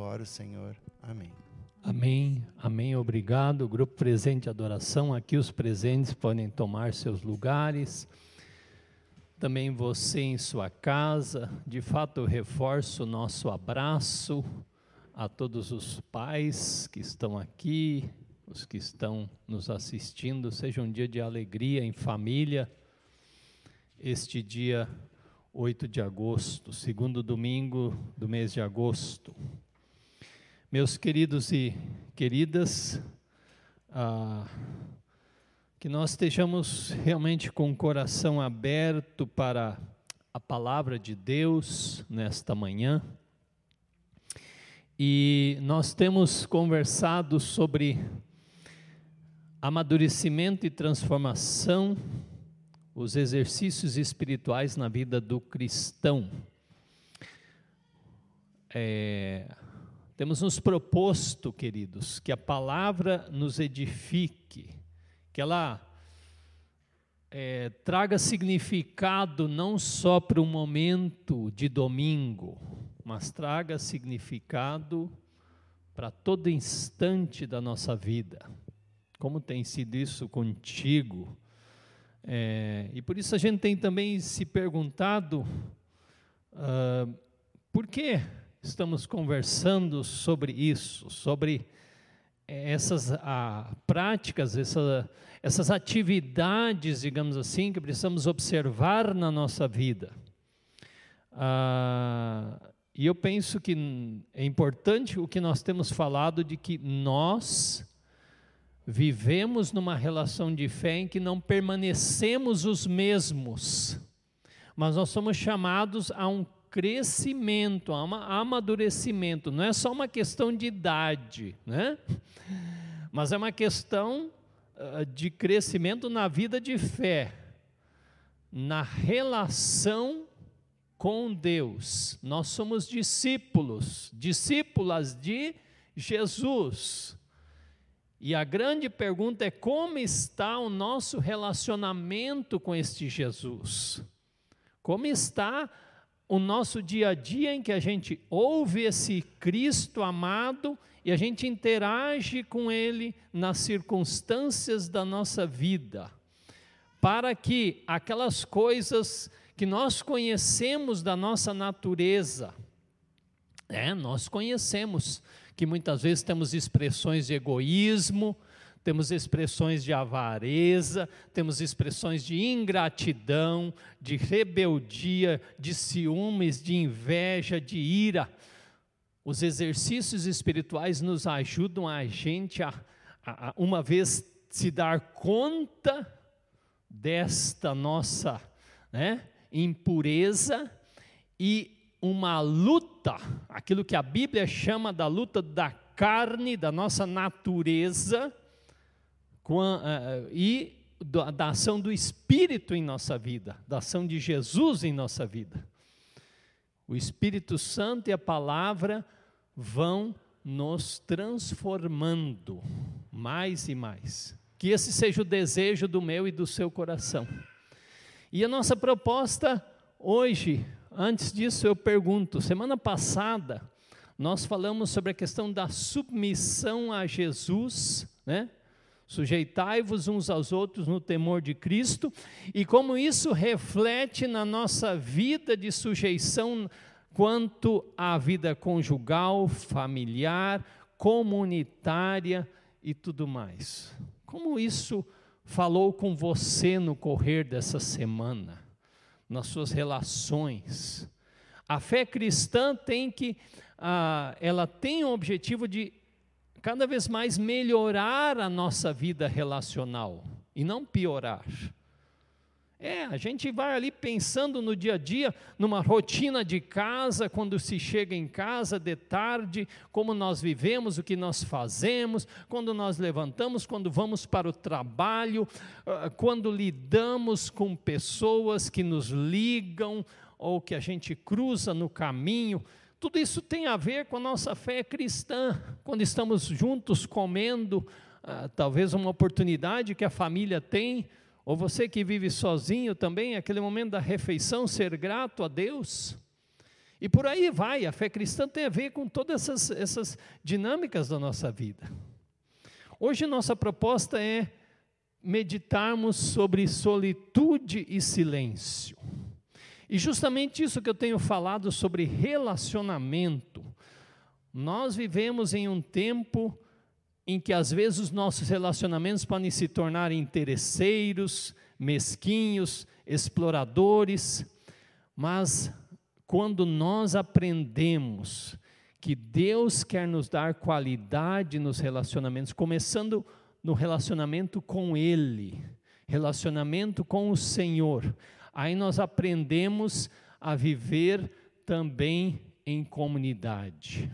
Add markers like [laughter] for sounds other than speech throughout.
oro, Senhor. Amém. Amém, amém, obrigado. Grupo Presente Adoração, aqui os presentes podem tomar seus lugares. Também você em sua casa, de fato eu reforço o nosso abraço a todos os pais que estão aqui, os que estão nos assistindo. Seja um dia de alegria em família. Este dia 8 de agosto, segundo domingo do mês de agosto. Meus queridos e queridas, ah, que nós estejamos realmente com o coração aberto para a palavra de Deus nesta manhã. E nós temos conversado sobre amadurecimento e transformação, os exercícios espirituais na vida do cristão. É, temos nos proposto, queridos, que a palavra nos edifique, que ela é, traga significado não só para o momento de domingo, mas traga significado para todo instante da nossa vida. Como tem sido isso contigo? É, e por isso a gente tem também se perguntado uh, por que estamos conversando sobre isso, sobre essas ah, práticas, essa, essas atividades, digamos assim, que precisamos observar na nossa vida. Ah, e eu penso que é importante o que nós temos falado de que nós vivemos numa relação de fé em que não permanecemos os mesmos, mas nós somos chamados a um crescimento, a um amadurecimento. Não é só uma questão de idade, né? mas é uma questão uh, de crescimento na vida de fé, na relação com Deus. Nós somos discípulos, discípulas de Jesus. E a grande pergunta é como está o nosso relacionamento com este Jesus? Como está o nosso dia a dia em que a gente ouve esse Cristo amado e a gente interage com Ele nas circunstâncias da nossa vida, para que aquelas coisas que nós conhecemos da nossa natureza, é, nós conhecemos que muitas vezes temos expressões de egoísmo, temos expressões de avareza, temos expressões de ingratidão, de rebeldia, de ciúmes, de inveja, de ira. Os exercícios espirituais nos ajudam a gente a, a, a uma vez se dar conta desta nossa né, impureza e uma luta, aquilo que a Bíblia chama da luta da carne, da nossa natureza, e da ação do Espírito em nossa vida, da ação de Jesus em nossa vida. O Espírito Santo e a palavra vão nos transformando mais e mais. Que esse seja o desejo do meu e do seu coração. E a nossa proposta hoje, antes disso eu pergunto, semana passada nós falamos sobre a questão da submissão a Jesus, né? Sujeitai-vos uns aos outros no temor de Cristo, e como isso reflete na nossa vida de sujeição quanto à vida conjugal, familiar, comunitária e tudo mais. Como isso falou com você no correr dessa semana, nas suas relações? A fé cristã tem que, ah, ela tem o objetivo de cada vez mais melhorar a nossa vida relacional e não piorar. É, a gente vai ali pensando no dia a dia, numa rotina de casa, quando se chega em casa de tarde, como nós vivemos, o que nós fazemos, quando nós levantamos, quando vamos para o trabalho, ah, quando lidamos com pessoas que nos ligam ou que a gente cruza no caminho. Tudo isso tem a ver com a nossa fé cristã, quando estamos juntos comendo, ah, talvez uma oportunidade que a família tem, ou você que vive sozinho também, aquele momento da refeição, ser grato a Deus. E por aí vai, a fé cristã tem a ver com todas essas, essas dinâmicas da nossa vida. Hoje nossa proposta é meditarmos sobre solitude e silêncio. E justamente isso que eu tenho falado sobre relacionamento. Nós vivemos em um tempo em que às vezes os nossos relacionamentos podem se tornar interesseiros, mesquinhos, exploradores, mas quando nós aprendemos que Deus quer nos dar qualidade nos relacionamentos, começando no relacionamento com Ele, relacionamento com o Senhor, aí nós aprendemos a viver também em comunidade.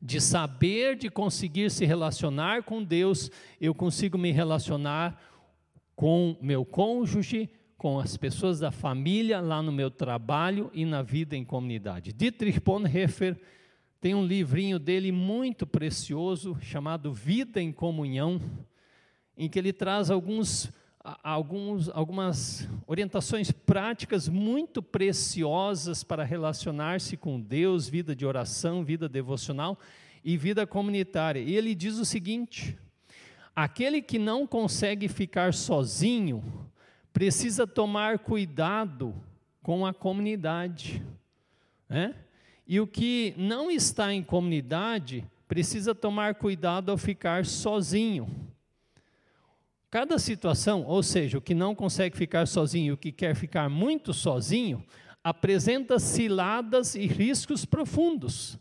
De saber, de conseguir se relacionar com Deus, eu consigo me relacionar com meu cônjuge, com as pessoas da família, lá no meu trabalho e na vida em comunidade. Dietrich Bonhoeffer tem um livrinho dele muito precioso chamado Vida em Comunhão, em que ele traz alguns, alguns, algumas orientações práticas muito preciosas para relacionar-se com Deus, vida de oração, vida devocional e vida comunitária. E ele diz o seguinte: aquele que não consegue ficar sozinho, precisa tomar cuidado com a comunidade. Né? E o que não está em comunidade precisa tomar cuidado ao ficar sozinho. Cada situação, ou seja, o que não consegue ficar sozinho e o que quer ficar muito sozinho, apresenta ciladas e riscos profundos.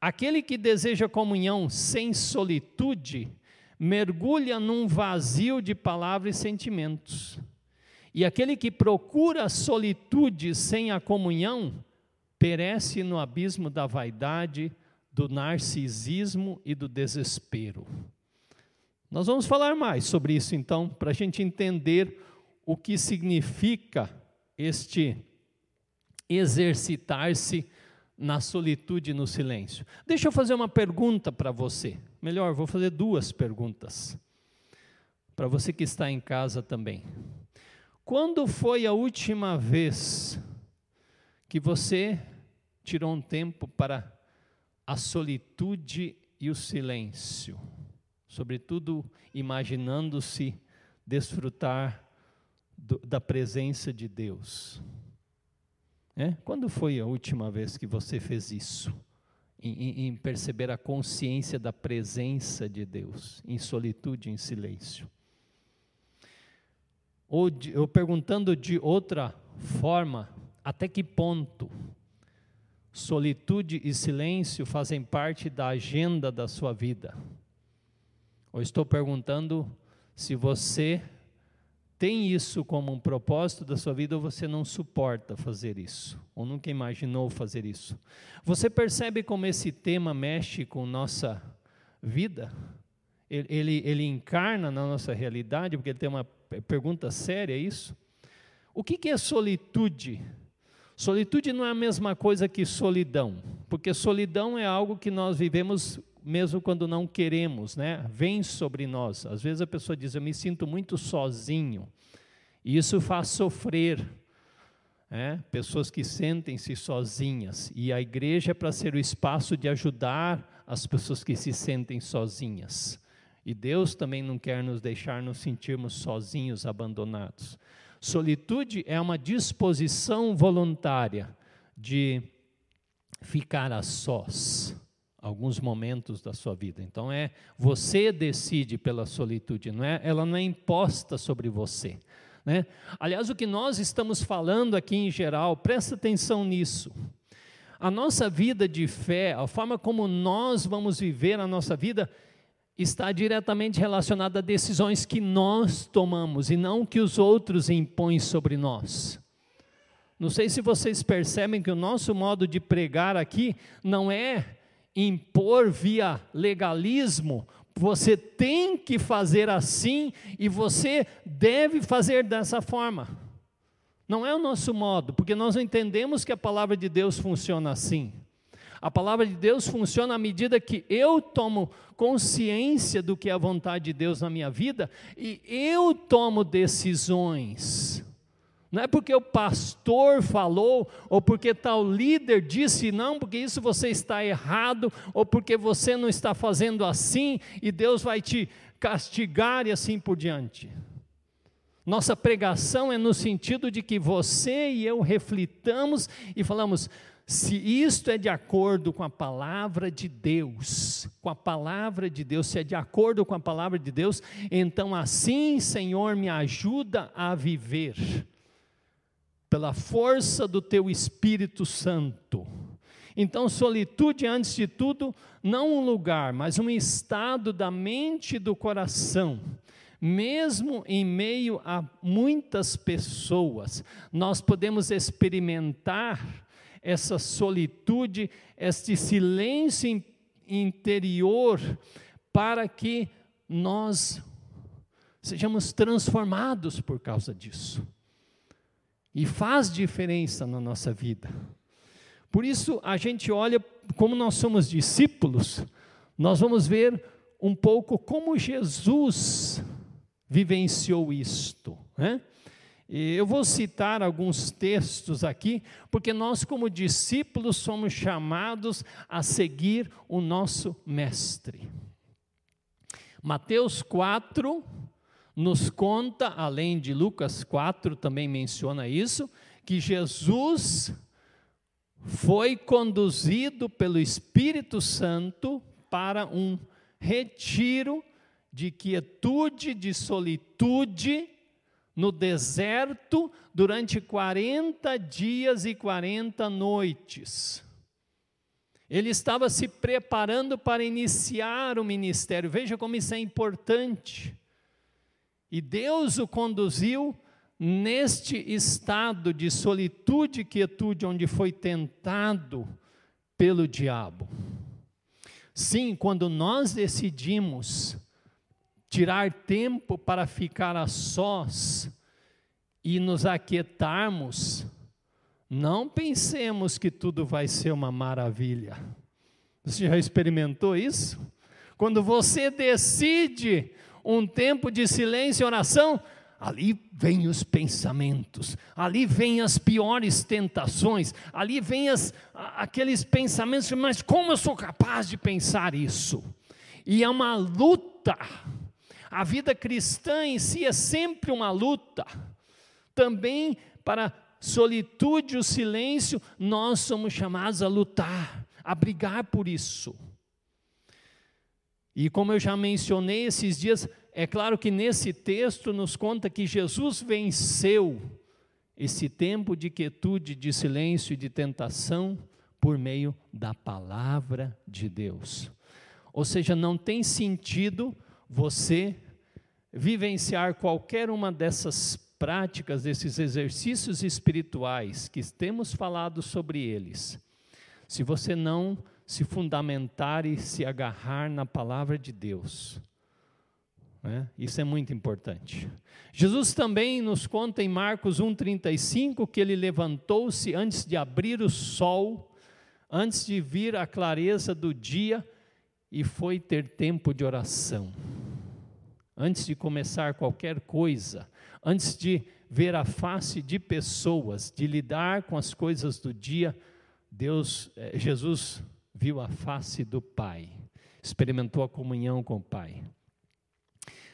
Aquele que deseja comunhão sem solitude mergulha num vazio de palavras e sentimentos. E aquele que procura solitude sem a comunhão, perece no abismo da vaidade, do narcisismo e do desespero. Nós vamos falar mais sobre isso então, para a gente entender o que significa este exercitar-se na solitude e no silêncio. Deixa eu fazer uma pergunta para você. Melhor, vou fazer duas perguntas. Para você que está em casa também. Quando foi a última vez que você tirou um tempo para a solitude e o silêncio? Sobretudo imaginando-se desfrutar do, da presença de Deus. É? Quando foi a última vez que você fez isso? Em, em, perceber a consciência da presença de Deus, em solitude, em silêncio. Ou, de, ou perguntando de outra forma, até que ponto solitude e silêncio fazem parte da agenda da sua vida? Ou estou perguntando se você tem isso como um propósito da sua vida ou você não suporta fazer isso, ou nunca imaginou fazer isso. Você percebe como esse tema mexe com nossa vida? Ele, ele, ele encarna na nossa realidade, porque ele tem uma pergunta séria é isso? O que, que é solitude? Solitude não é a mesma coisa que solidão, porque solidão é algo que nós vivemos mesmo quando não queremos, né? Vem sobre nós. Às vezes a pessoa diz: Eu me sinto muito sozinho, e isso faz sofrer. É? Pessoas que sentem-se sozinhas, e a igreja é para ser o espaço de ajudar as pessoas que se sentem sozinhas. E Deus também não quer nos deixar nos sentirmos sozinhos, abandonados. Solitude é uma disposição voluntária de ficar a sós alguns momentos da sua vida. Então é você decide pela solitude, não é? Ela não é imposta sobre você. Né? Aliás, o que nós estamos falando aqui em geral, presta atenção nisso. A nossa vida de fé, a forma como nós vamos viver a nossa vida, está diretamente relacionada a decisões que nós tomamos e não que os outros impõem sobre nós. Não sei se vocês percebem que o nosso modo de pregar aqui não é impor via legalismo, você tem que fazer assim e você deve fazer dessa forma. Não é o nosso modo, porque nós entendemos que a palavra de Deus funciona assim. A palavra de Deus funciona à medida que eu tomo consciência do que é a vontade de Deus na minha vida e eu tomo decisões. Não é porque o pastor falou, ou porque tal líder disse não, porque isso você está errado, ou porque você não está fazendo assim, e Deus vai te castigar e assim por diante. Nossa pregação é no sentido de que você e eu reflitamos e falamos: se isto é de acordo com a palavra de Deus, com a palavra de Deus, se é de acordo com a palavra de Deus, então assim, Senhor, me ajuda a viver, pela força do Teu Espírito Santo. Então, solitude, antes de tudo, não um lugar, mas um estado da mente e do coração mesmo em meio a muitas pessoas, nós podemos experimentar essa solitude, este silêncio interior, para que nós sejamos transformados por causa disso. E faz diferença na nossa vida. Por isso, a gente olha, como nós somos discípulos, nós vamos ver um pouco como Jesus vivenciou isto. Né? Eu vou citar alguns textos aqui, porque nós, como discípulos, somos chamados a seguir o nosso Mestre. Mateus 4 nos conta, além de Lucas 4 também menciona isso, que Jesus foi conduzido pelo Espírito Santo para um retiro de quietude, de solitude, no deserto durante 40 dias e 40 noites. Ele estava se preparando para iniciar o ministério. Veja como isso é importante. E Deus o conduziu neste estado de solitude e quietude, onde foi tentado pelo diabo. Sim, quando nós decidimos tirar tempo para ficar a sós e nos aquietarmos, não pensemos que tudo vai ser uma maravilha. Você já experimentou isso? Quando você decide um tempo de silêncio e oração, ali vem os pensamentos, ali vem as piores tentações, ali vem as, aqueles pensamentos, mas como eu sou capaz de pensar isso? E é uma luta a vida cristã em si é sempre uma luta. Também para solitude e o silêncio, nós somos chamados a lutar, a brigar por isso. E como eu já mencionei esses dias, é claro que nesse texto nos conta que Jesus venceu esse tempo de quietude, de silêncio e de tentação por meio da palavra de Deus. Ou seja, não tem sentido você vivenciar qualquer uma dessas práticas, desses exercícios espirituais que temos falado sobre eles, se você não se fundamentar e se agarrar na palavra de Deus. Né? Isso é muito importante. Jesus também nos conta em Marcos 1,35 que ele levantou-se antes de abrir o sol, antes de vir a clareza do dia, e foi ter tempo de oração. Antes de começar qualquer coisa, antes de ver a face de pessoas, de lidar com as coisas do dia, Deus, eh, Jesus viu a face do Pai, experimentou a comunhão com o Pai.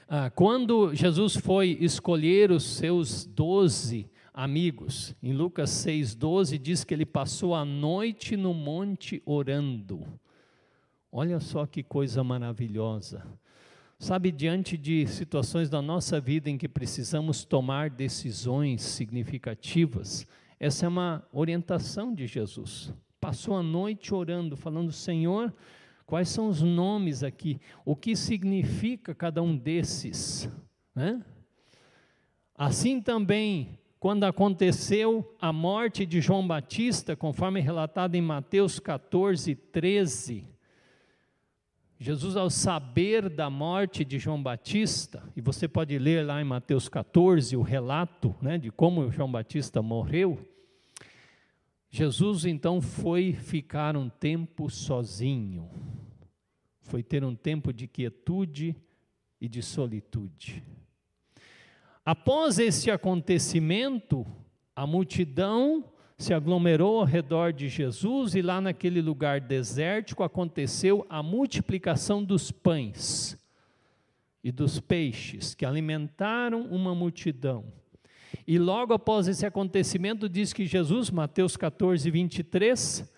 Ah, quando Jesus foi escolher os seus doze amigos, em Lucas 6,12 diz que ele passou a noite no monte orando. Olha só que coisa maravilhosa. Sabe, diante de situações da nossa vida em que precisamos tomar decisões significativas, essa é uma orientação de Jesus. Passou a noite orando, falando: Senhor, quais são os nomes aqui? O que significa cada um desses? Né? Assim também, quando aconteceu a morte de João Batista, conforme relatado em Mateus 14, 13, Jesus, ao saber da morte de João Batista, e você pode ler lá em Mateus 14 o relato né, de como João Batista morreu, Jesus então foi ficar um tempo sozinho, foi ter um tempo de quietude e de solitude. Após esse acontecimento, a multidão se aglomerou ao redor de Jesus e lá naquele lugar desértico aconteceu a multiplicação dos pães e dos peixes que alimentaram uma multidão. E logo após esse acontecimento, diz que Jesus, Mateus 14, 23,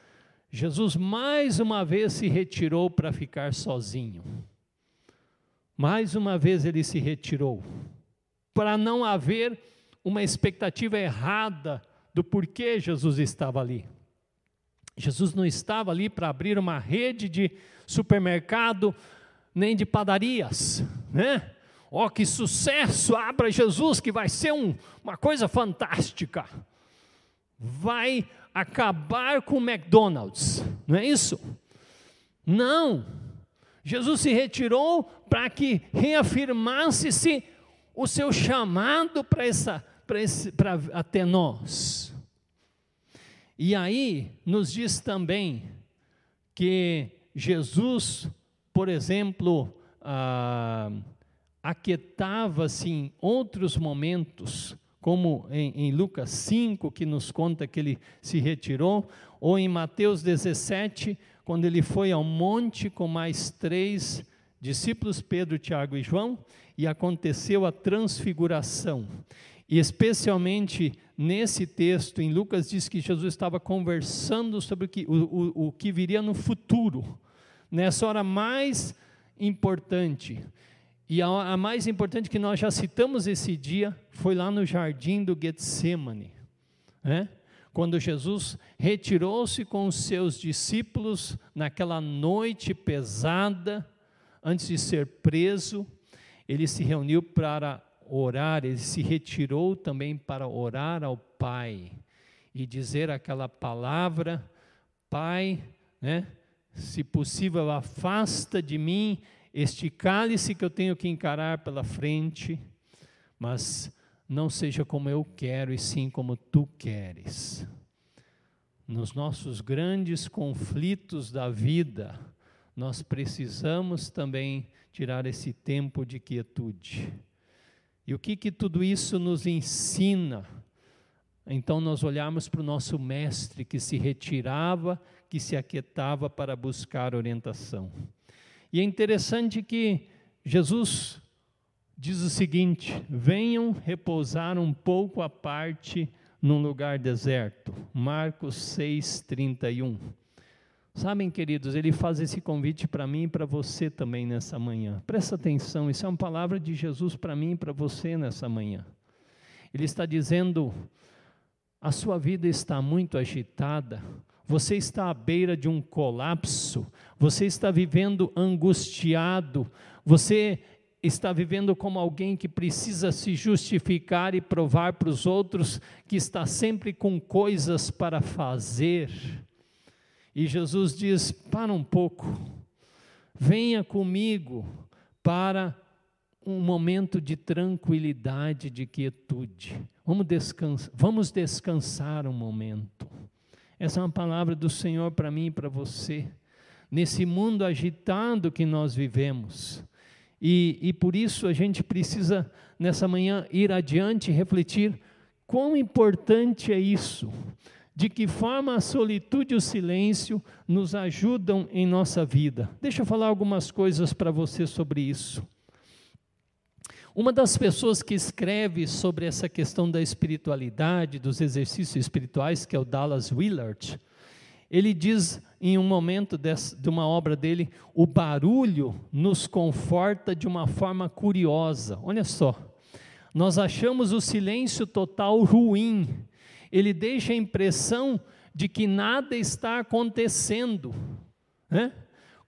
Jesus mais uma vez se retirou para ficar sozinho. Mais uma vez ele se retirou, para não haver uma expectativa errada do porquê Jesus estava ali. Jesus não estava ali para abrir uma rede de supermercado, nem de padarias, né? Ó, oh, que sucesso! Abra Jesus, que vai ser um, uma coisa fantástica. Vai acabar com o McDonald's, não é isso? Não. Jesus se retirou para que reafirmasse-se o seu chamado para essa para até nós. E aí nos diz também que Jesus, por exemplo, ah, aquietava-se em outros momentos, como em, em, Lucas 5, que nos conta que ele se retirou, ou em Mateus 17, quando ele foi ao monte com mais três discípulos, Pedro, Tiago e João, e aconteceu a transfiguração. E especialmente nesse texto, em Lucas, diz que Jesus estava conversando sobre o que, o, o, o que viria no futuro, nessa hora mais importante. E a, a, mais importante que nós já citamos esse dia foi lá no jardim do Getsemane, né? quando Jesus retirou-se com os seus discípulos naquela noite pesada, antes de ser preso, ele se reuniu para orar, ele se retirou também para orar ao Pai e dizer aquela palavra: Pai, né? Se possível, afasta de mim este cálice que eu tenho que encarar pela frente, mas não seja como eu quero, e sim como tu queres. Nos nossos grandes conflitos da vida, nós precisamos também tirar esse tempo de quietude. E o que, que tudo isso nos ensina? Então, nós olhamos para o nosso mestre que se retirava, que se aquietava para buscar orientação. E é interessante que Jesus diz o seguinte: venham repousar um pouco à parte num lugar deserto. Marcos 6, 31. Sabem, queridos, ele faz esse convite para mim e para você também nessa manhã. Presta atenção, isso é uma palavra de Jesus para mim e para você nessa manhã. Ele está dizendo: a sua vida está muito agitada, você está à beira de um colapso, você está vivendo angustiado, você está vivendo como alguém que precisa se justificar e provar para os outros que está sempre com coisas para fazer. E Jesus diz: para um pouco, venha comigo para um momento de tranquilidade, de quietude. Vamos descansar, vamos descansar um momento. Essa é uma palavra do Senhor para mim e para você, nesse mundo agitado que nós vivemos. E, e por isso a gente precisa, nessa manhã, ir adiante e refletir quão importante é isso. De que forma a solitude e o silêncio nos ajudam em nossa vida. Deixa eu falar algumas coisas para você sobre isso. Uma das pessoas que escreve sobre essa questão da espiritualidade, dos exercícios espirituais, que é o Dallas Willard, ele diz em um momento de uma obra dele: o barulho nos conforta de uma forma curiosa. Olha só, nós achamos o silêncio total ruim, ele deixa a impressão de que nada está acontecendo. Né?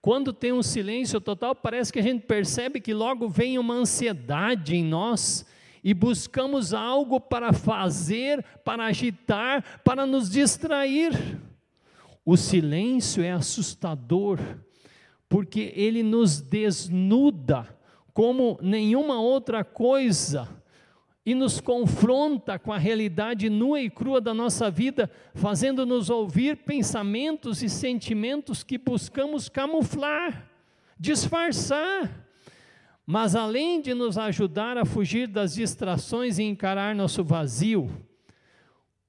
Quando tem um silêncio total, parece que a gente percebe que logo vem uma ansiedade em nós e buscamos algo para fazer, para agitar, para nos distrair. O silêncio é assustador, porque ele nos desnuda como nenhuma outra coisa e nos confronta com a realidade nua e crua da nossa vida, fazendo-nos ouvir pensamentos e sentimentos que buscamos camuflar, disfarçar. Mas além de nos ajudar a fugir das distrações e encarar nosso vazio,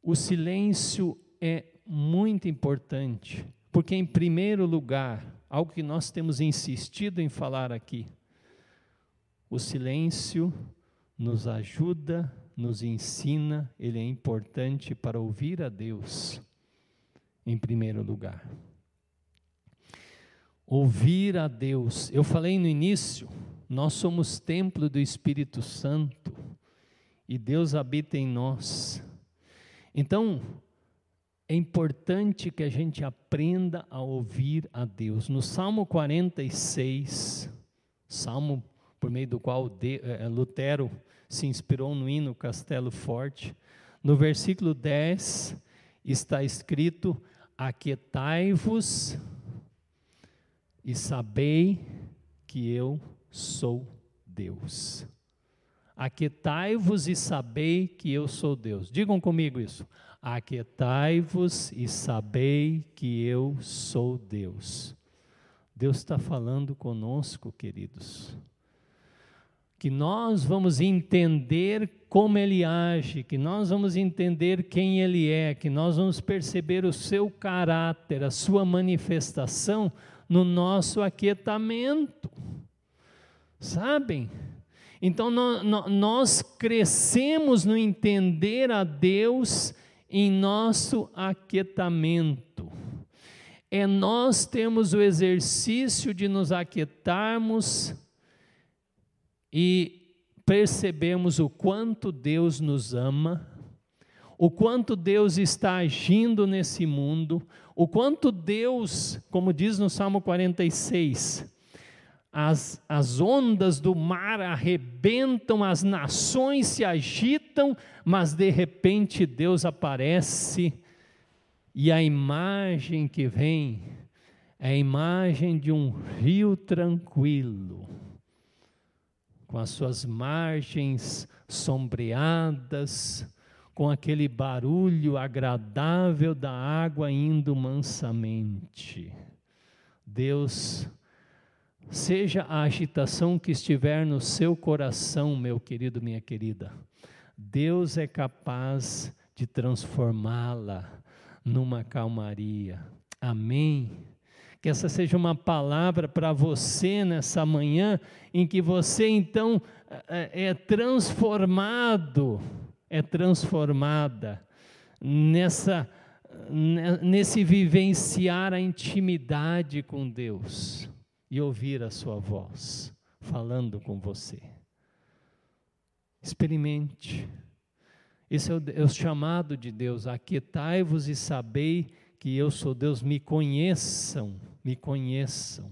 o silêncio é muito importante, porque, em primeiro lugar, algo que nós temos insistido em falar aqui, o silêncio nos ajuda, nos ensina, ele é importante para ouvir a Deus, em primeiro lugar. Ouvir a Deus, eu falei no início, nós somos templo do Espírito Santo e Deus habita em nós. Então, é importante que a gente aprenda a ouvir a Deus. No Salmo 46, salmo por meio do qual é, Lutero se inspirou no hino Castelo Forte, no versículo 10 está escrito: Aquietai-vos e sabei que eu sou Deus. Aquietai-vos e sabei que eu sou Deus. Digam comigo isso. Aquietai-vos e sabei que eu sou Deus. Deus está falando conosco, queridos. Que nós vamos entender como Ele age, que nós vamos entender quem Ele é, que nós vamos perceber o seu caráter, a sua manifestação no nosso aquietamento. Sabem? Então nós crescemos no entender a Deus em nosso aquietamento. É nós temos o exercício de nos aquietarmos e percebemos o quanto Deus nos ama, o quanto Deus está agindo nesse mundo, o quanto Deus, como diz no Salmo 46, as, as ondas do mar arrebentam, as nações se agitam, mas de repente Deus aparece e a imagem que vem é a imagem de um rio tranquilo, com as suas margens sombreadas, com aquele barulho agradável da água indo mansamente. Deus Seja a agitação que estiver no seu coração, meu querido, minha querida, Deus é capaz de transformá-la numa calmaria. Amém. Que essa seja uma palavra para você nessa manhã, em que você então é, é transformado, é transformada nessa nesse vivenciar a intimidade com Deus e ouvir a sua voz falando com você. Experimente. Esse é o, é chamado de Deus. Aquietai-vos e sabei que eu sou Deus. Me conheçam, me conheçam.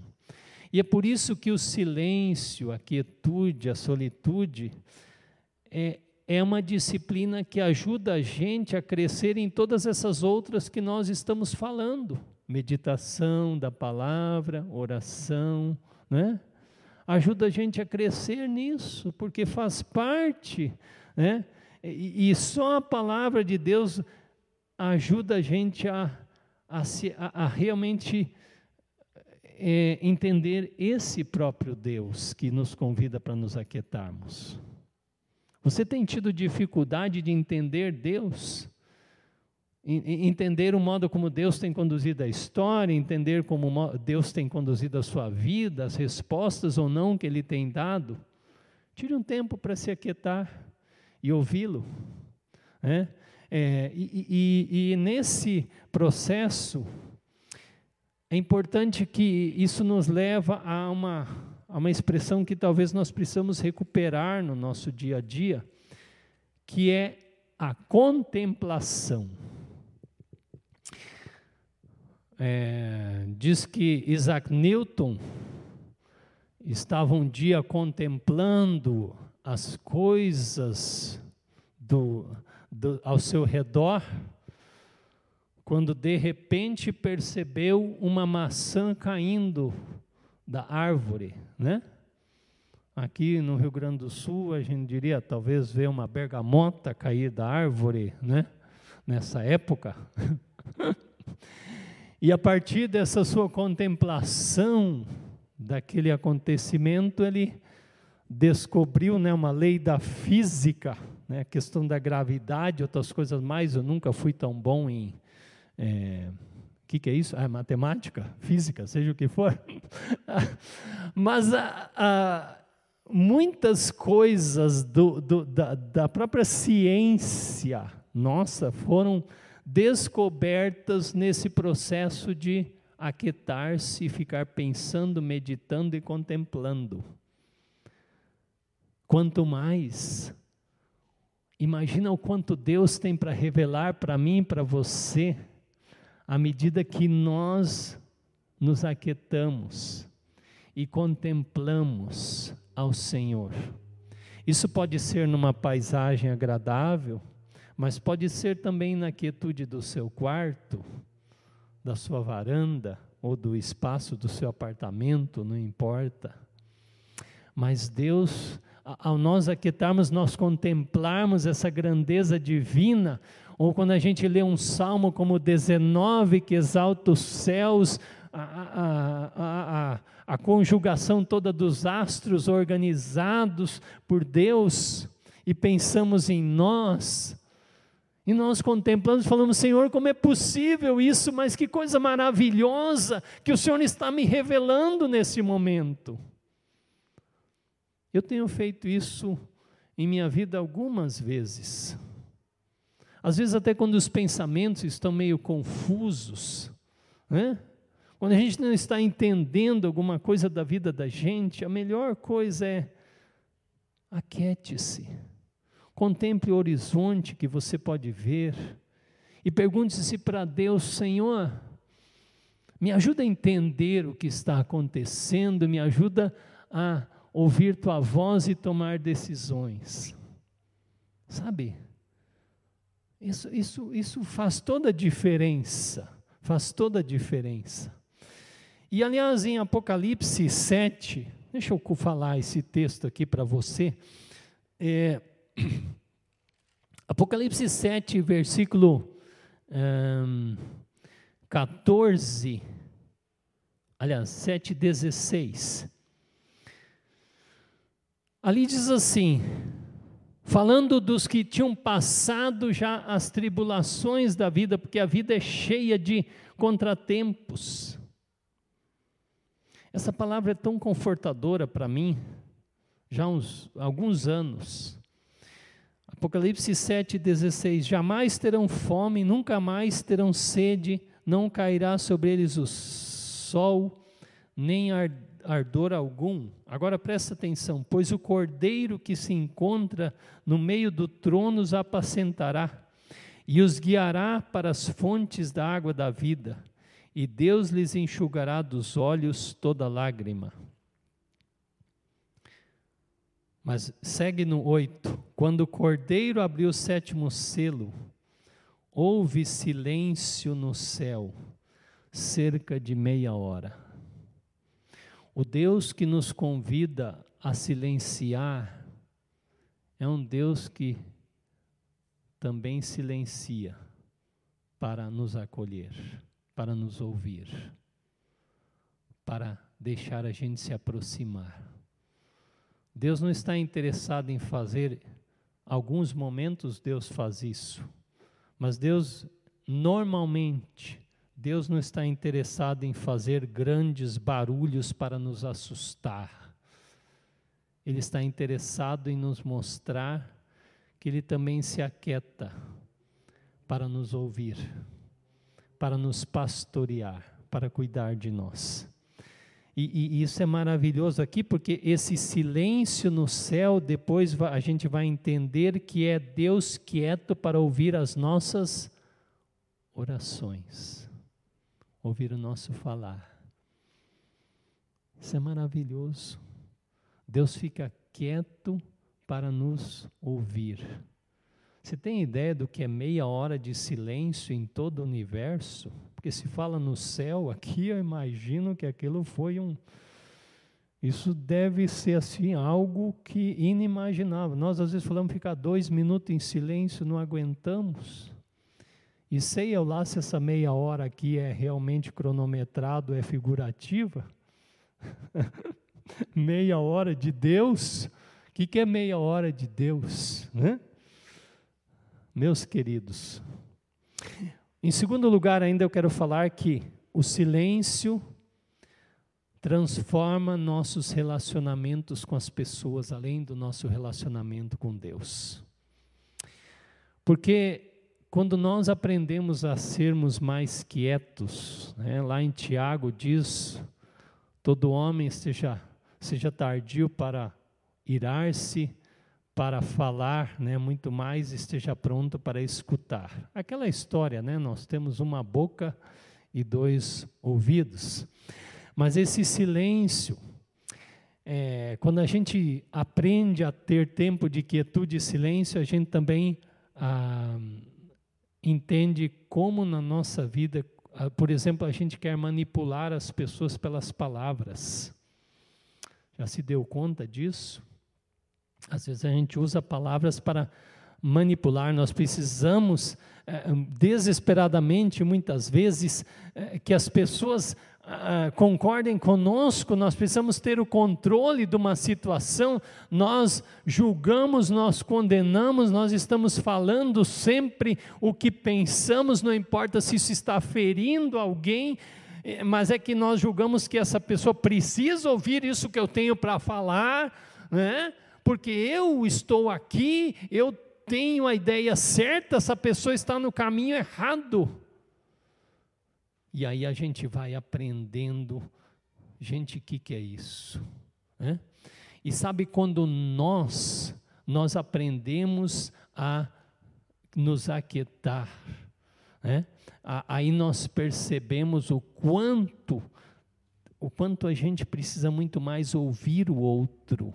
E é por isso que o silêncio, a quietude, a solitude é, é uma disciplina que ajuda a gente a crescer em todas essas outras que nós estamos falando meditação da palavra, oração, né? Ajuda a gente a crescer nisso, porque faz parte, né? E, só a palavra de Deus ajuda a gente a, a, se, a, a realmente é, entender esse próprio Deus que nos convida para nos aquietarmos. Você tem tido dificuldade de entender Deus? entender o modo como Deus tem conduzido a história, entender como Deus tem conduzido a sua vida, as respostas ou não que Ele tem dado, tire um tempo para se aquietar e ouvi-lo. Né? É, e, e, e nesse processo, é importante que isso nos leva a uma, a uma expressão que talvez nós precisamos recuperar no nosso dia a dia, que é a contemplação. É, diz que Isaac Newton estava um dia contemplando as coisas do, do, ao seu redor, quando de repente percebeu uma maçã caindo da árvore, né? Aqui no Rio Grande do Sul, a gente diria talvez ver uma bergamota cair da árvore, né? Nessa época. [laughs] E a partir dessa sua contemplação daquele acontecimento, ele descobriu né, uma lei da física, né? a questão da gravidade, outras coisas mais. Eu nunca fui tão bom em. O é, que, que é isso? Ah, matemática, física, seja o que for. [laughs] Mas a, a, muitas coisas do, do, da, da própria ciência nossa foram descobertas nesse processo de aquietar-se e ficar pensando, meditando e contemplando. Quanto mais, imagina o quanto Deus tem para revelar para mim para você, à medida que nós nos aquietamos e contemplamos ao Senhor. Isso pode ser numa paisagem agradável, mas pode ser também na quietude do seu quarto, da sua varanda ou do espaço do seu apartamento, não importa. Mas Deus, ao nós aquietarmos, nós contemplarmos essa grandeza divina, ou quando a gente lê um salmo como 19, que exalta os céus, a, a, a, a, conjugação toda dos astros organizados por Deus, e pensamos em nós, e nós contemplamos, falamos, Senhor, como é possível isso, mas que coisa maravilhosa que o Senhor está me revelando nesse momento. Eu tenho feito isso em minha vida algumas vezes. Às vezes, até quando os pensamentos estão meio confusos, né? quando a gente não está entendendo alguma coisa da vida da gente, a melhor coisa é aquiete-se Contemple o horizonte que você pode ver e pergunte-se para Deus, Senhor, me ajuda a entender o que está acontecendo, me ajuda a ouvir tua voz e tomar decisões. Sabe? Isso, isso, isso faz toda a diferença. Faz toda a diferença. E aliás, em Apocalipse 7, deixa eu falar esse texto aqui para você. É, [clears throat] Apocalipse 7, versículo um, 14, aliás, 7, 16. Ali diz assim: falando dos que tinham passado já as tribulações da vida, porque a vida é cheia de contratempos. Essa palavra é tão confortadora para mim, já há uns, alguns anos. Apocalipse 7,16: Jamais terão fome, nunca mais terão sede, não cairá sobre eles o sol, nem ardor algum. Agora presta atenção: pois o cordeiro que se encontra no meio do trono os apacentará e os guiará para as fontes da água da vida, e Deus lhes enxugará dos olhos toda lágrima. Mas segue no 8. Quando o cordeiro abriu o sétimo selo, houve silêncio no céu, cerca de meia hora. O Deus que nos convida a silenciar é um Deus que também silencia para nos acolher, para nos ouvir, para deixar a gente se aproximar. Deus não está interessado em fazer, alguns momentos Deus faz isso, mas Deus, normalmente, Deus não está interessado em fazer grandes barulhos para nos assustar. Ele está interessado em nos mostrar que Ele também se aquieta para nos ouvir, para nos pastorear, para cuidar de nós. E, e, isso é maravilhoso aqui, porque esse silêncio no céu, depois a gente vai entender que é Deus quieto para ouvir as nossas orações, ouvir o nosso falar. Isso é maravilhoso. Deus fica quieto para nos ouvir. Você tem ideia do que é meia hora de silêncio em todo o universo? Porque se fala no céu aqui, eu imagino que aquilo foi um. Isso deve ser assim algo que inimaginável. Nós às vezes falamos ficar dois minutos em silêncio, não aguentamos. E sei eu lá se essa meia hora aqui é realmente cronometrado, é figurativa. [laughs] meia hora de Deus. O que, que é meia hora de Deus? Né? meus queridos. Em segundo lugar, ainda eu quero falar que o silêncio transforma nossos relacionamentos com as pessoas, além do nosso relacionamento com Deus. Porque quando nós aprendemos a sermos mais quietos, né, lá em Tiago diz: todo homem seja, seja tardio para irar-se, para falar, né, muito mais esteja pronto para escutar. Aquela história, né, nós temos uma boca e dois ouvidos. Mas esse silêncio, é, quando a gente aprende a ter tempo de quietude e silêncio, a gente também ah, entende como na nossa vida, ah, por exemplo, a gente quer manipular as pessoas pelas palavras. Já se deu conta disso? Às vezes a gente usa palavras para manipular, nós precisamos eh, desesperadamente, muitas vezes, eh, que as pessoas ah, concordem conosco, nós precisamos ter o controle de uma situação, nós julgamos, nós condenamos, nós estamos falando sempre o que pensamos, não importa se isso está ferindo alguém, eh, mas é que nós julgamos que essa pessoa precisa ouvir isso que eu tenho para falar, né? porque eu estou aqui, eu tenho a ideia certa, essa pessoa está no caminho errado. E aí a gente vai aprendendo, gente, o que, que é isso? É? E sabe quando nós, nós aprendemos a nos aquietar, é? aí nós percebemos o quanto, o quanto a gente precisa muito mais ouvir o outro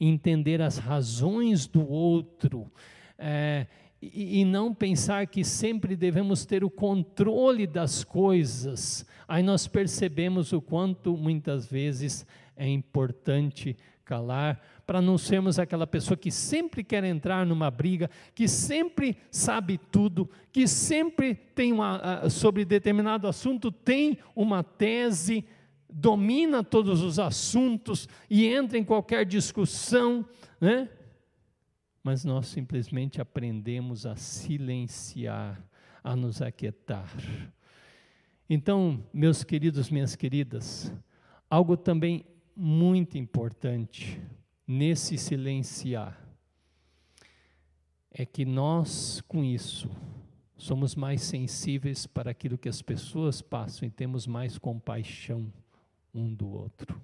entender as razões do outro, é, e, não pensar que sempre devemos ter o controle das coisas. Aí nós percebemos o quanto muitas vezes é importante calar, para não sermos aquela pessoa que sempre quer entrar numa briga, que sempre sabe tudo, que sempre tem uma, sobre determinado assunto tem uma tese, domina todos os assuntos e entra em qualquer discussão, né? Mas nós simplesmente aprendemos a silenciar, a nos aquietar. Então, meus queridos, minhas queridas, algo também muito importante nesse silenciar é que nós, com isso, somos mais sensíveis para aquilo que as pessoas passam e temos mais compaixão um do outro.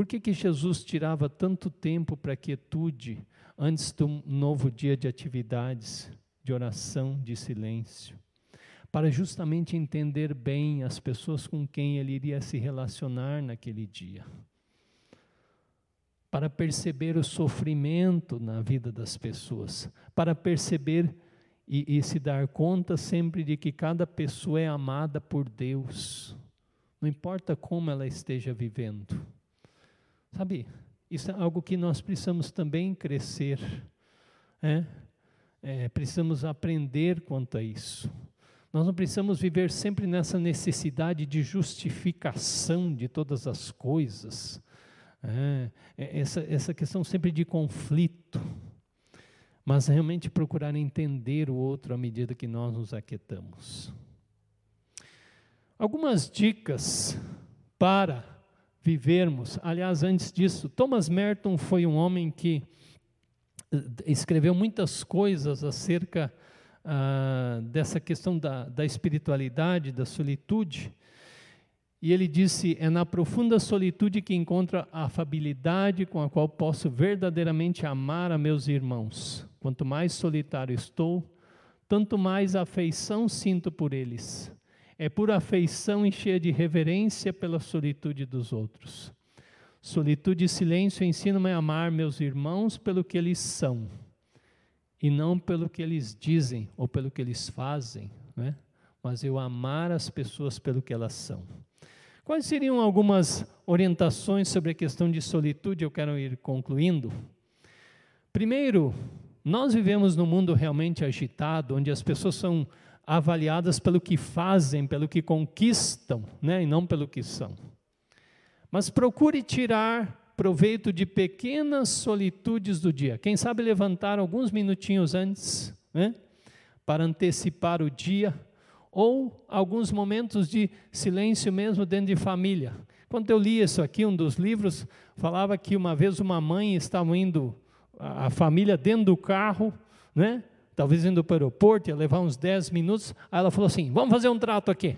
Por que, que Jesus tirava tanto tempo para quietude antes de um novo dia de atividades, de oração, de silêncio? Para justamente entender bem as pessoas com quem ele iria se relacionar naquele dia. Para perceber o sofrimento na vida das pessoas. Para perceber e, e se dar conta sempre de que cada pessoa é amada por Deus não importa como ela esteja vivendo. Sabe, isso é algo que nós precisamos também crescer, é? É, precisamos aprender quanto a isso. Nós não precisamos viver sempre nessa necessidade de justificação de todas as coisas, é, é essa, essa questão sempre de conflito, mas realmente procurar entender o outro à medida que nós nos aquietamos. Algumas dicas para vivermos. Aliás, antes disso, Thomas Merton foi um homem que eh, escreveu muitas coisas acerca ah, dessa questão da, da espiritualidade, da solitude. E ele disse: É na profunda solitude que encontro a afabilidade com a qual posso verdadeiramente amar a meus irmãos. Quanto mais solitário estou, tanto mais afeição sinto por eles é por afeição e cheia de reverência pela solitude dos outros. Solitude e silêncio ensinam-me a amar meus irmãos pelo que eles são, e não pelo que eles dizem ou pelo que eles fazem, né? mas eu amar as pessoas pelo que elas são. Quais seriam algumas orientações sobre a questão de solitude? Eu quero ir concluindo. Primeiro, nós vivemos num mundo realmente agitado, onde as pessoas são avaliadas pelo que fazem, pelo que conquistam, né, e não pelo que são. Mas procure tirar proveito de pequenas solitudes do dia. Quem sabe levantar alguns minutinhos antes né? para antecipar o dia, ou alguns momentos de silêncio mesmo dentro de família. Quando eu li isso aqui, um dos livros falava que uma vez uma mãe estava indo, a família dentro do carro, né? Talvez indo para o aeroporto, ia levar uns 10 minutos, aí ela falou assim, vamos fazer um trato aqui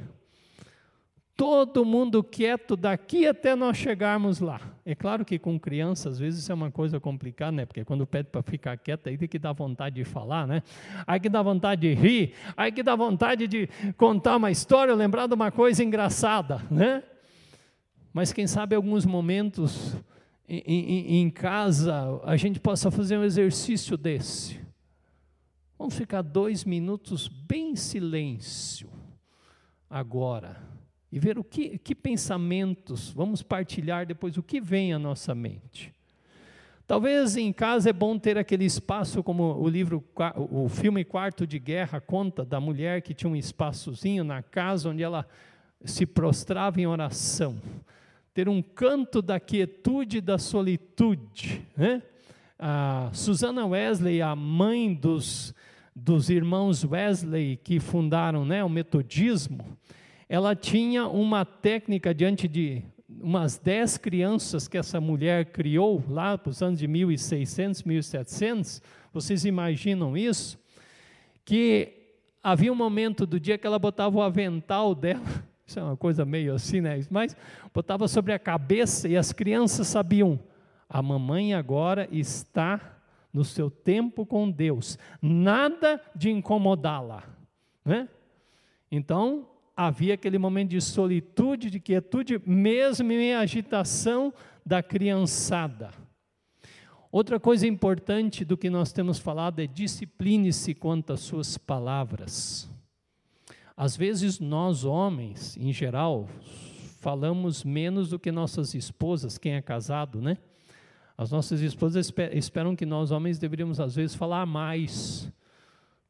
todo mundo quieto daqui até nós chegarmos lá. É claro que com criança, às vezes, isso é uma coisa complicada, né? Porque quando pede para ficar quieto, aí tem que dar vontade de falar, né? Aí que dá vontade de rir, aí que dá vontade de contar uma história, lembrar de uma coisa engraçada, né? Mas quem sabe alguns momentos em, em, em casa a gente possa fazer um exercício desse. Vamos ficar dois minutos bem em silêncio agora e ver o que, que pensamentos vamos partilhar depois, o que vem à nossa mente. Talvez em casa é bom ter aquele espaço, como o livro, o filme Quarto de Guerra conta da mulher que tinha um espaçozinho na casa onde ela se prostrava em oração. Ter um canto da quietude e da solitude. Né? A Susana Wesley, a mãe dos, dos irmãos Wesley que fundaram né, o metodismo, ela tinha uma técnica diante de umas dez crianças que essa mulher criou lá para os anos de 1600, 1700, vocês imaginam isso? Que havia um momento do dia que ela botava o avental dela, [laughs] isso é uma coisa meio assim, né? Mas botava sobre a cabeça e as crianças sabiam, a mamãe agora está no seu tempo com Deus, nada de incomodá-la, né? Então, havia aquele momento de solitude, de quietude, mesmo em agitação da criançada. Outra coisa importante do que nós temos falado é discipline-se quanto às suas palavras. Às vezes nós homens, em geral, falamos menos do que nossas esposas, quem é casado, né? As nossas esposas esperam que nós homens deveríamos às vezes falar mais,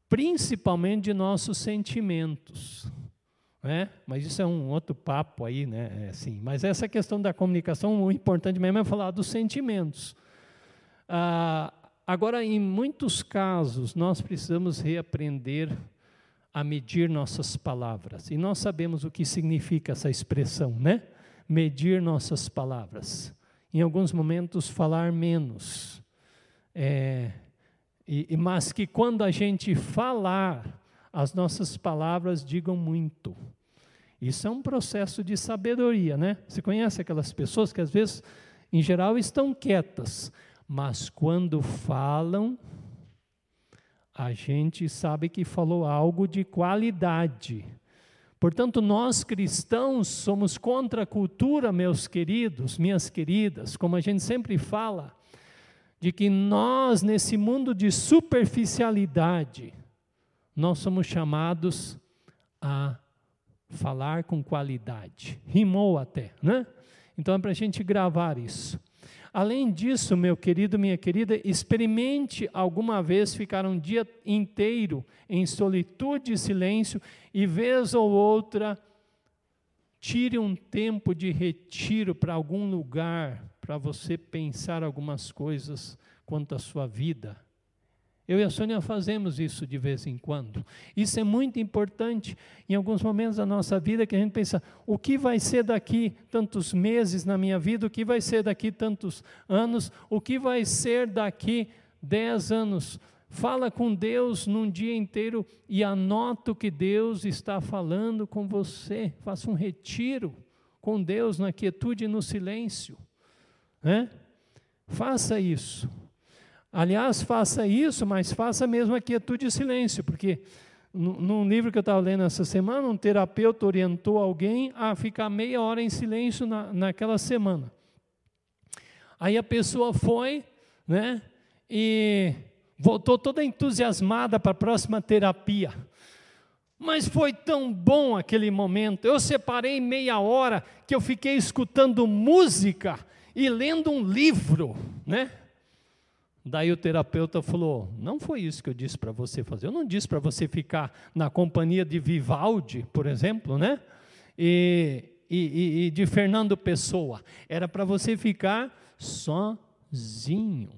principalmente de nossos sentimentos. Né? Mas isso é um outro papo aí, né? É assim, mas essa questão da comunicação, o importante mesmo é falar dos sentimentos. Ah, agora, em muitos casos, nós precisamos reaprender a medir nossas palavras. E nós sabemos o que significa essa expressão, né? Medir nossas palavras. Em alguns momentos, falar menos. É, e, mas que quando a gente falar, as nossas palavras digam muito. Isso é um processo de sabedoria, né? Você conhece aquelas pessoas que às vezes, em geral, estão quietas, mas quando falam, a gente sabe que falou algo de qualidade. Portanto, nós cristãos somos contra a cultura, meus queridos, minhas queridas, como a gente sempre fala, de que nós, nesse mundo de superficialidade, nós somos chamados a falar com qualidade. Rimou até, né? Então é para a gente gravar isso. Além disso, meu querido, minha querida, experimente alguma vez ficar um dia inteiro em solitude e silêncio e, vez ou outra, tire um tempo de retiro para algum lugar para você pensar algumas coisas quanto à sua vida eu e a Sônia fazemos isso de vez em quando. Isso é muito importante em alguns momentos da nossa vida que a gente pensa: o que vai ser daqui tantos meses na minha vida? O que vai ser daqui tantos anos? O que vai ser daqui dez anos? Fala com Deus num dia inteiro e anota o que Deus está falando com você. Faça um retiro com Deus na quietude e no silêncio. Né? Faça isso. Aliás, faça isso, mas faça mesmo a quietude e silêncio, porque num livro que eu estava lendo essa semana, um terapeuta orientou alguém a ficar meia hora em silêncio na, naquela semana. Aí a pessoa foi, né, e voltou toda entusiasmada para a próxima terapia. Mas foi tão bom aquele momento. Eu separei meia hora que eu fiquei escutando música e lendo um livro, né? Daí o terapeuta falou: Não foi isso que eu disse para você fazer. Eu não disse para você ficar na companhia de Vivaldi, por exemplo, né? E, e, e de Fernando Pessoa. Era para você ficar sozinho.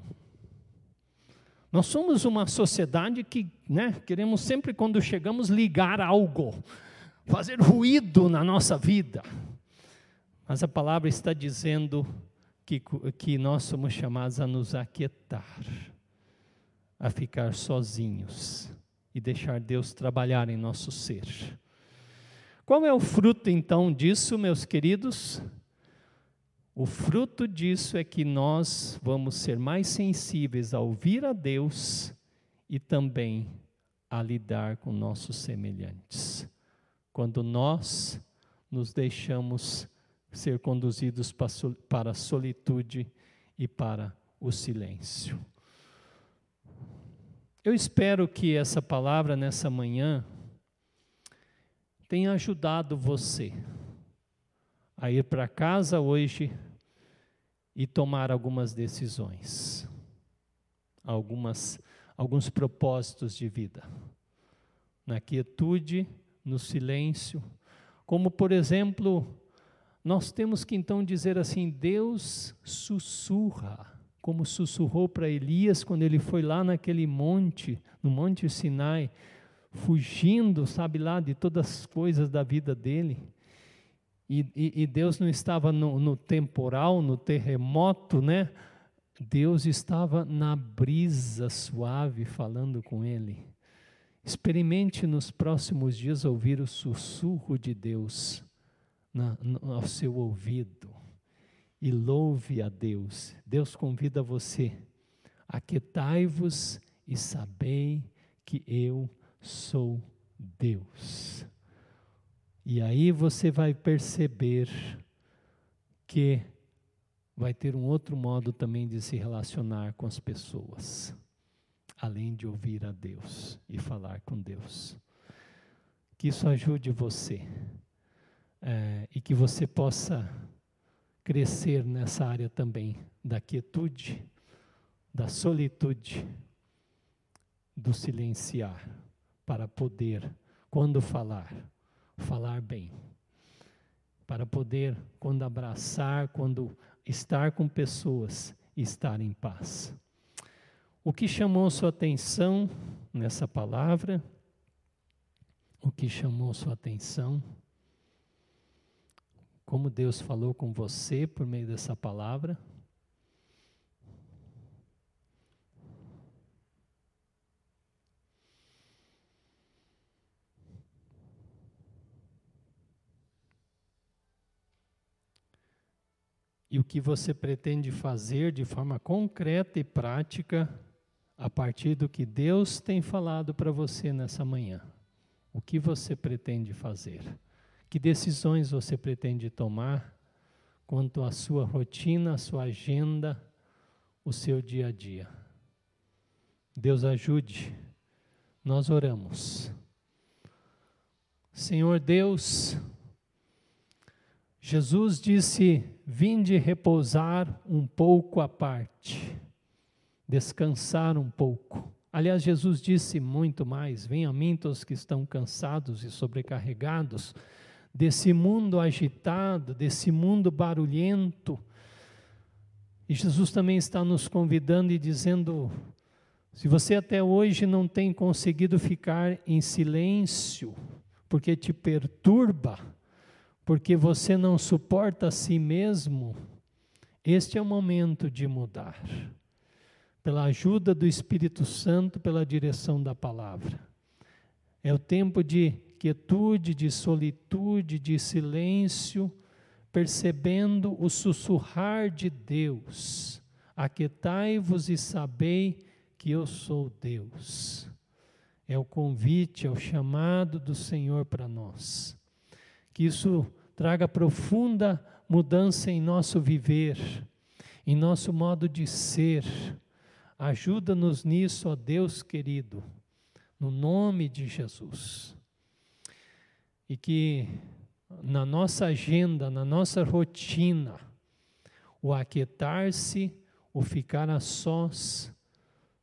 Nós somos uma sociedade que né, queremos sempre, quando chegamos, ligar algo, fazer ruído na nossa vida. Mas a palavra está dizendo que, que nós somos chamados a nos aquietar, a ficar sozinhos e deixar Deus trabalhar em nosso ser. Qual é o fruto então disso, meus queridos? O fruto disso é que nós vamos ser mais sensíveis a ouvir a Deus e também a lidar com nossos semelhantes. Quando nós nos deixamos ser conduzidos para a solitude e para o silêncio. Eu espero que essa palavra nessa manhã tenha ajudado você a ir para casa hoje e tomar algumas decisões, algumas, alguns propósitos de vida, na quietude, no silêncio, como por exemplo, nós temos que então dizer assim: Deus sussurra, como sussurrou para Elias quando ele foi lá naquele monte, no Monte Sinai, fugindo, sabe lá, de todas as coisas da vida dele. E, e, e Deus não estava no, no temporal, no terremoto, né? Deus estava na brisa suave falando com ele. Experimente nos próximos dias ouvir o sussurro de Deus na, no, ao seu ouvido e louve a Deus. Deus convida você: aquietai-vos e sabei que eu sou Deus. E aí você vai perceber que vai ter um outro modo também de se relacionar com as pessoas, além de ouvir a Deus e falar com Deus. Que isso ajude você é, e que você possa crescer nessa área também da quietude, da solitude, do silenciar, para poder, quando falar, falar bem. Para poder, quando abraçar, quando estar com pessoas, estar em paz. O que chamou sua atenção nessa palavra? O que chamou sua atenção? Como Deus falou com você por meio dessa palavra? e o que você pretende fazer de forma concreta e prática a partir do que Deus tem falado para você nessa manhã. O que você pretende fazer? Que decisões você pretende tomar quanto à sua rotina, à sua agenda, o seu dia a dia? Deus ajude. Nós oramos. Senhor Deus, Jesus disse: Vinde repousar um pouco à parte, descansar um pouco. Aliás, Jesus disse muito mais: Venha a mim todos que estão cansados e sobrecarregados desse mundo agitado, desse mundo barulhento. E Jesus também está nos convidando e dizendo: se você até hoje não tem conseguido ficar em silêncio, porque te perturba, porque você não suporta a si mesmo, este é o momento de mudar. Pela ajuda do Espírito Santo, pela direção da palavra. É o tempo de quietude, de solitude, de silêncio, percebendo o sussurrar de Deus. Aquietai-vos e sabei que eu sou Deus. É o convite, é o chamado do Senhor para nós que isso traga profunda mudança em nosso viver, em nosso modo de ser. Ajuda-nos nisso, ó Deus querido, no nome de Jesus. E que na nossa agenda, na nossa rotina, o aquietar-se, o ficar a sós,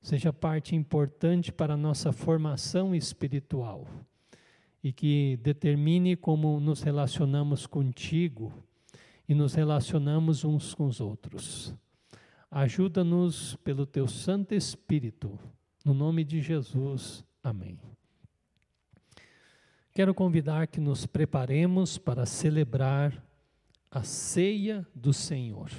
seja parte importante para a nossa formação espiritual e que determine como nos relacionamos contigo e nos relacionamos uns com os outros. Ajuda-nos pelo teu Santo Espírito No nome de Jesus, amém. Quero convidar que nos preparemos para celebrar a ceia do Senhor.